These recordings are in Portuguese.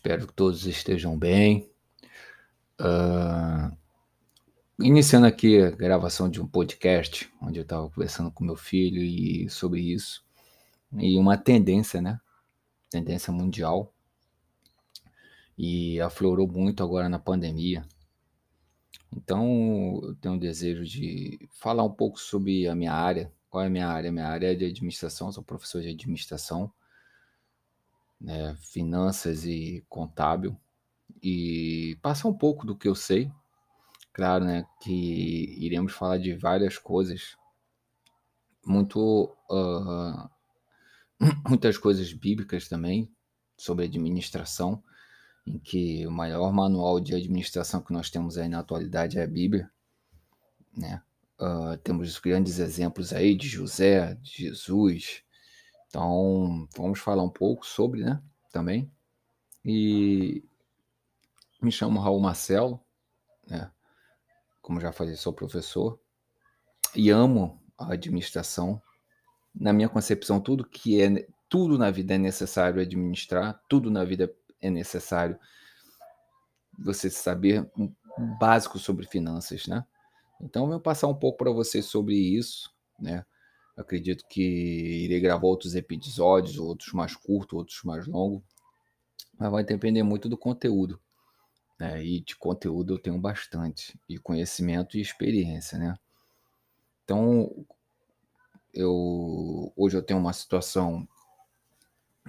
Espero que todos estejam bem. Uh, iniciando aqui a gravação de um podcast, onde eu estava conversando com meu filho e sobre isso. E uma tendência, né? Tendência mundial. E aflorou muito agora na pandemia. Então, eu tenho um desejo de falar um pouco sobre a minha área. Qual é a minha área? Minha área é de administração, sou professor de administração né, finanças e contábil, e passar um pouco do que eu sei. Claro, né, que iremos falar de várias coisas, muito, uh, muitas coisas bíblicas também, sobre administração, em que o maior manual de administração que nós temos aí na atualidade é a Bíblia, né? Uh, temos grandes exemplos aí de José, de Jesus, então, vamos falar um pouco sobre, né, também. E me chamo Raul Marcelo, né? Como já falei, sou professor e amo a administração. Na minha concepção, tudo que é tudo na vida é necessário administrar, tudo na vida é necessário você saber um básico sobre finanças, né? Então, eu vou passar um pouco para vocês sobre isso, né? Acredito que irei gravar outros episódios, outros mais curtos, outros mais longos. Mas vai depender muito do conteúdo. Né? E de conteúdo eu tenho bastante. E conhecimento e experiência, né? Então, eu hoje eu tenho uma situação,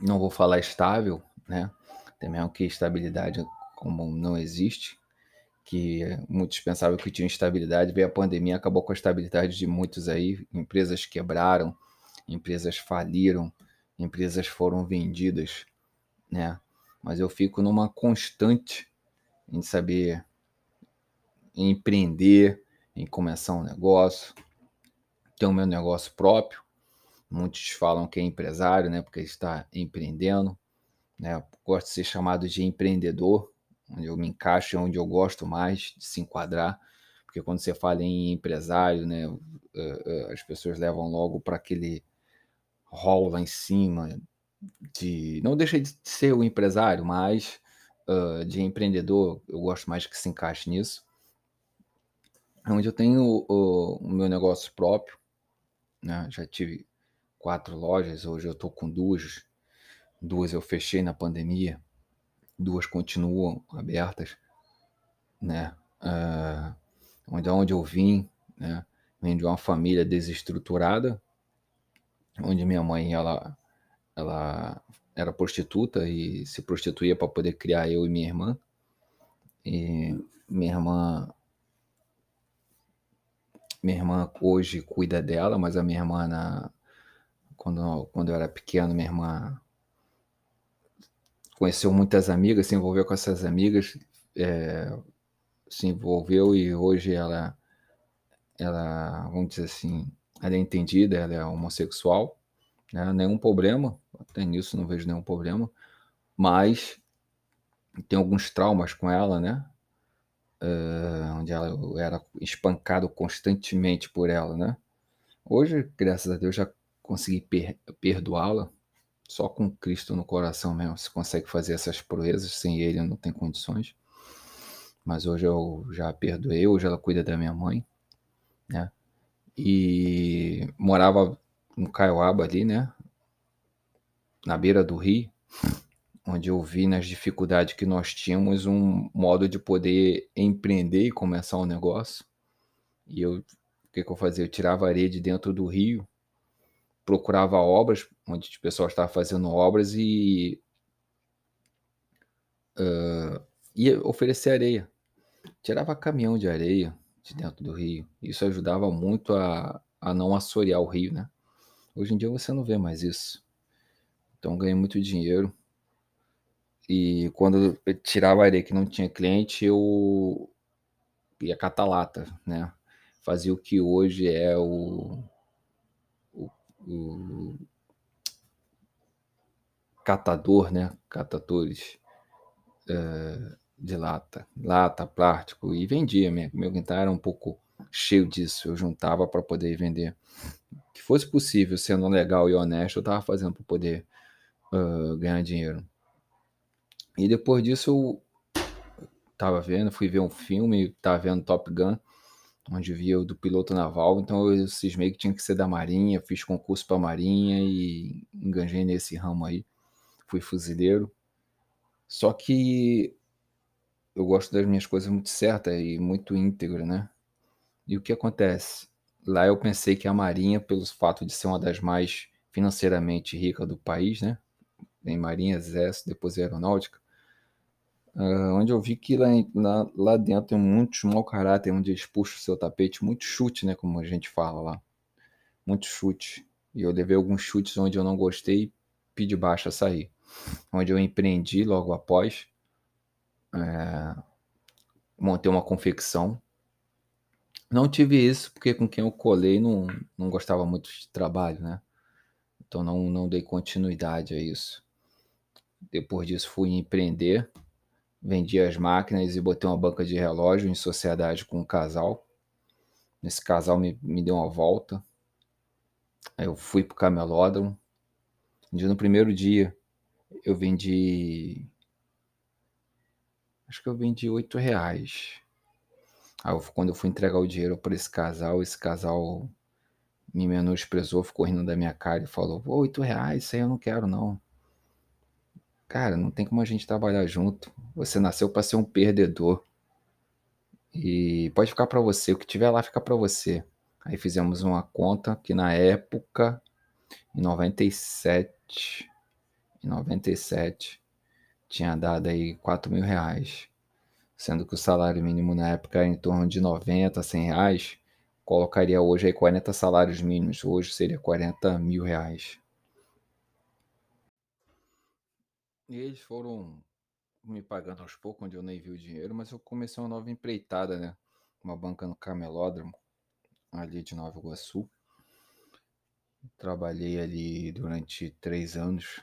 não vou falar estável, né? Também que estabilidade como não existe, que muitos pensavam que tinha estabilidade, veio a pandemia, acabou com a estabilidade de muitos aí, empresas quebraram, empresas faliram, empresas foram vendidas, né? Mas eu fico numa constante em saber empreender, em começar um negócio, ter o meu negócio próprio. Muitos falam que é empresário, né? Porque está empreendendo, né? Gosto de ser chamado de empreendedor, onde eu me encaixo, onde eu gosto mais de se enquadrar, porque quando você fala em empresário, né, eh, eh, as pessoas levam logo para aquele rol lá em cima de não deixa de ser o empresário, mas uh, de empreendedor, eu gosto mais que se encaixe nisso. Onde eu tenho o, o meu negócio próprio, né? Já tive quatro lojas, hoje eu estou com duas. Duas eu fechei na pandemia, duas continuam abertas, né? Uh, onde, onde eu vim, né? Vim de uma família desestruturada, onde minha mãe ela, ela era prostituta e se prostituía para poder criar eu e minha irmã. E minha irmã minha irmã hoje cuida dela, mas a minha irmã na, quando, quando eu era pequeno, minha irmã conheceu muitas amigas, se envolveu com essas amigas, é, se envolveu e hoje ela, ela, vamos dizer assim, ela é entendida, ela é homossexual, né? nenhum problema, até nisso não vejo nenhum problema, mas tem alguns traumas com ela, né? Uh, onde ela era espancado constantemente por ela, né? Hoje, graças a Deus, já consegui per perdoá-la, só com Cristo no coração mesmo se consegue fazer essas proezas, sem Ele não tem condições. Mas hoje eu já perdoei, hoje ela cuida da minha mãe, né? E morava no Caioaba ali, né? Na beira do rio, onde eu vi nas dificuldades que nós tínhamos um modo de poder empreender e começar um negócio. E eu, o que, que eu fazia? Eu tirava areia de dentro do rio, procurava obras, onde o pessoal estava fazendo obras e uh, ia oferecer areia. Tirava caminhão de areia de dentro do rio. Isso ajudava muito a, a não assorear o rio, né? Hoje em dia você não vê mais isso. Então ganhei muito dinheiro. E quando eu tirava areia que não tinha cliente, eu ia catar lata, né? Fazia o que hoje é o o catador, né? Catadores uh, de lata, lata, plástico, e vendia. Meu, meu quintal era um pouco cheio disso, eu juntava para poder vender. Que fosse possível, sendo legal e honesto, eu estava fazendo para poder uh, ganhar dinheiro. E depois disso eu estava vendo, fui ver um filme, estava vendo Top Gun, onde via do piloto naval, então eu cismei que tinha que ser da Marinha, fiz concurso para a Marinha e enganjei nesse ramo aí. Fui fuzileiro. Só que eu gosto das minhas coisas muito certas e muito íntegro, né? E o que acontece? Lá eu pensei que a Marinha, pelo fato de ser uma das mais financeiramente ricas do país, né? Em Marinha, Exército, depois Aeronáutica, uh, onde eu vi que lá, lá, lá dentro tem muitos mau caráter, onde eles puxam o seu tapete, muito chute, né? Como a gente fala lá. Muito chute. E eu levei alguns chutes onde eu não gostei e pedi baixa sair. Onde eu empreendi logo após. É, montei uma confecção. Não tive isso porque com quem eu colei não, não gostava muito de trabalho, né? Então não, não dei continuidade a isso. Depois disso fui empreender, vendi as máquinas e botei uma banca de relógio em sociedade com um casal. Esse casal me, me deu uma volta. Aí eu fui pro camelódromo. No primeiro dia eu vendi acho que eu vendi oito reais. Aí eu, quando eu fui entregar o dinheiro para esse casal, esse casal me menosprezou, ficou rindo da minha cara e falou: oito reais, isso aí eu não quero não. Cara, não tem como a gente trabalhar junto. Você nasceu para ser um perdedor. E pode ficar para você, o que tiver lá fica para você. Aí fizemos uma conta que na época, em 97, em 97, tinha dado aí 4 mil reais, sendo que o salário mínimo na época era em torno de 90, 100 reais, colocaria hoje aí 40 salários mínimos, hoje seria 40 mil reais. E eles foram me pagando aos poucos, onde eu nem vi o dinheiro, mas eu comecei uma nova empreitada, né? Uma banca no Camelódromo, ali de Nova Iguaçu. Trabalhei ali durante três anos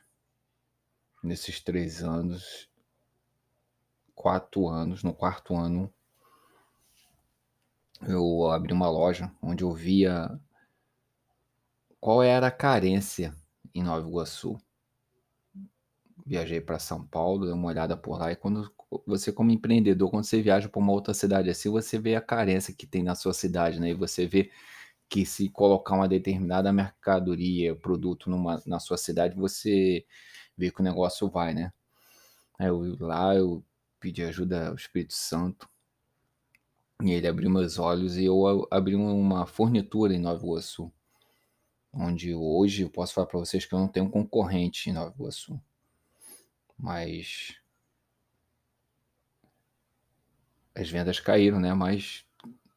nesses três anos, quatro anos, no quarto ano, eu abri uma loja onde eu via qual era a carência em Nova Iguaçu. Viajei para São Paulo, dei uma olhada por lá e quando você como empreendedor, quando você viaja para uma outra cidade assim, você vê a carência que tem na sua cidade, né? E você vê que se colocar uma determinada mercadoria, produto numa, na sua cidade, você ver que o negócio vai, né? Eu lá, eu pedi ajuda ao Espírito Santo. E ele abriu meus olhos e eu abri uma fornitura em Nova Iguaçu. Onde hoje eu posso falar para vocês que eu não tenho concorrente em Nova Iguaçu. Mas as vendas caíram, né? Mas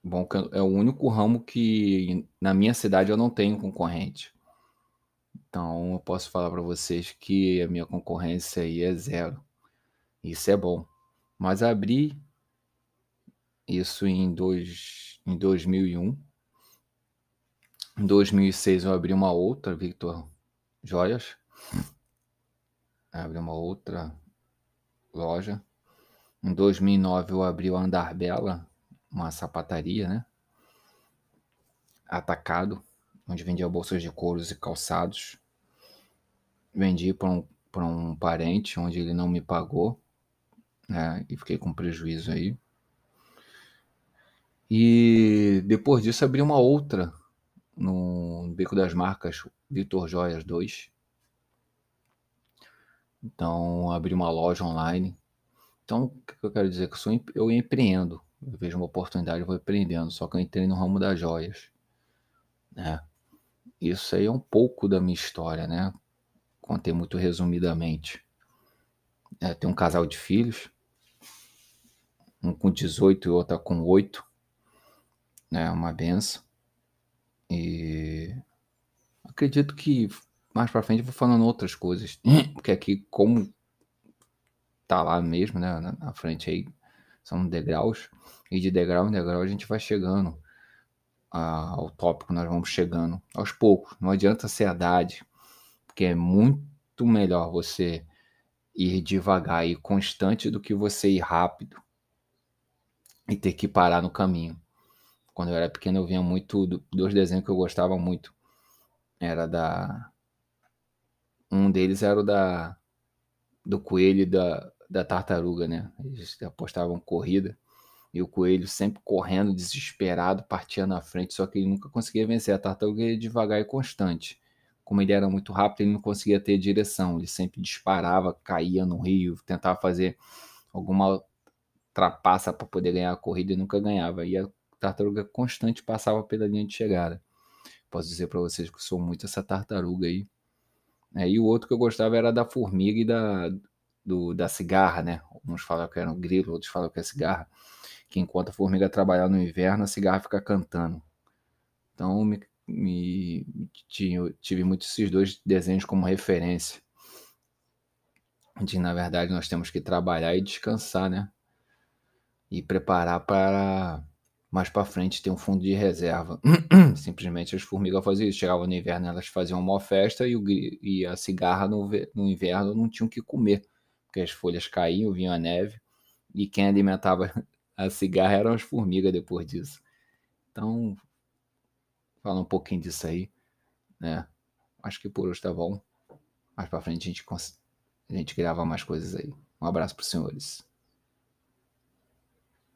bom, é o único ramo que na minha cidade eu não tenho concorrente. Então eu posso falar para vocês que a minha concorrência aí é zero. Isso é bom. Mas abri isso em, dois, em 2001. Em 2006 eu abri uma outra, Victor Joias. Abri uma outra loja. Em 2009 eu abri o Andar Bela, uma sapataria, né? Atacado, onde vendia bolsas de couros e calçados vendi para um, um parente, onde ele não me pagou, né? E fiquei com prejuízo aí. E depois disso abri uma outra no Beco das Marcas, Vitor Joias 2. Então abri uma loja online. Então, o que eu quero dizer? Que eu, sou, eu empreendo. Eu vejo uma oportunidade, eu vou empreendendo. Só que eu entrei no ramo das joias. Né? Isso aí é um pouco da minha história, né? contei muito resumidamente. É, tem um casal de filhos, um com 18 e outra com 8. É né, uma benção. E acredito que mais para frente eu vou falando outras coisas. Porque aqui, como tá lá mesmo, né? Na, frente aí, são degraus. E de degrau em degrau a gente vai chegando ao tópico, nós vamos chegando aos poucos. Não adianta ser a idade porque é muito melhor você ir devagar e constante do que você ir rápido e ter que parar no caminho. Quando eu era pequeno eu via muito dois desenhos que eu gostava muito. Era da um deles era o da do coelho da da tartaruga, né? Eles apostavam corrida e o coelho sempre correndo, desesperado, partia na frente, só que ele nunca conseguia vencer. A tartaruga ia devagar e constante. Como ele era muito rápido, ele não conseguia ter direção. Ele sempre disparava, caía no rio, tentava fazer alguma trapaça para poder ganhar a corrida e nunca ganhava. E a tartaruga constante passava pela linha de chegada. Posso dizer para vocês que eu sou muito essa tartaruga aí. É, e o outro que eu gostava era da formiga e da, do, da cigarra, né? Uns falam que era um grilo, outros falam que é cigarra. Que enquanto a formiga trabalhar no inverno, a cigarra fica cantando. Então me, me tive, tive muito esses dois desenhos como referência. De na verdade nós temos que trabalhar e descansar, né? E preparar para mais para frente ter um fundo de reserva. Simplesmente as formigas faziam isso. Chegavam no inverno, elas faziam uma festa e, o, e a cigarra no, no inverno não tinham que comer, porque as folhas caíam, vinha a neve, e quem alimentava a cigarra eram as formigas depois disso. Então, fala um pouquinho disso aí, né? Acho que por hoje tá bom. Mais para frente a gente, a gente grava mais coisas aí. Um abraço para os senhores.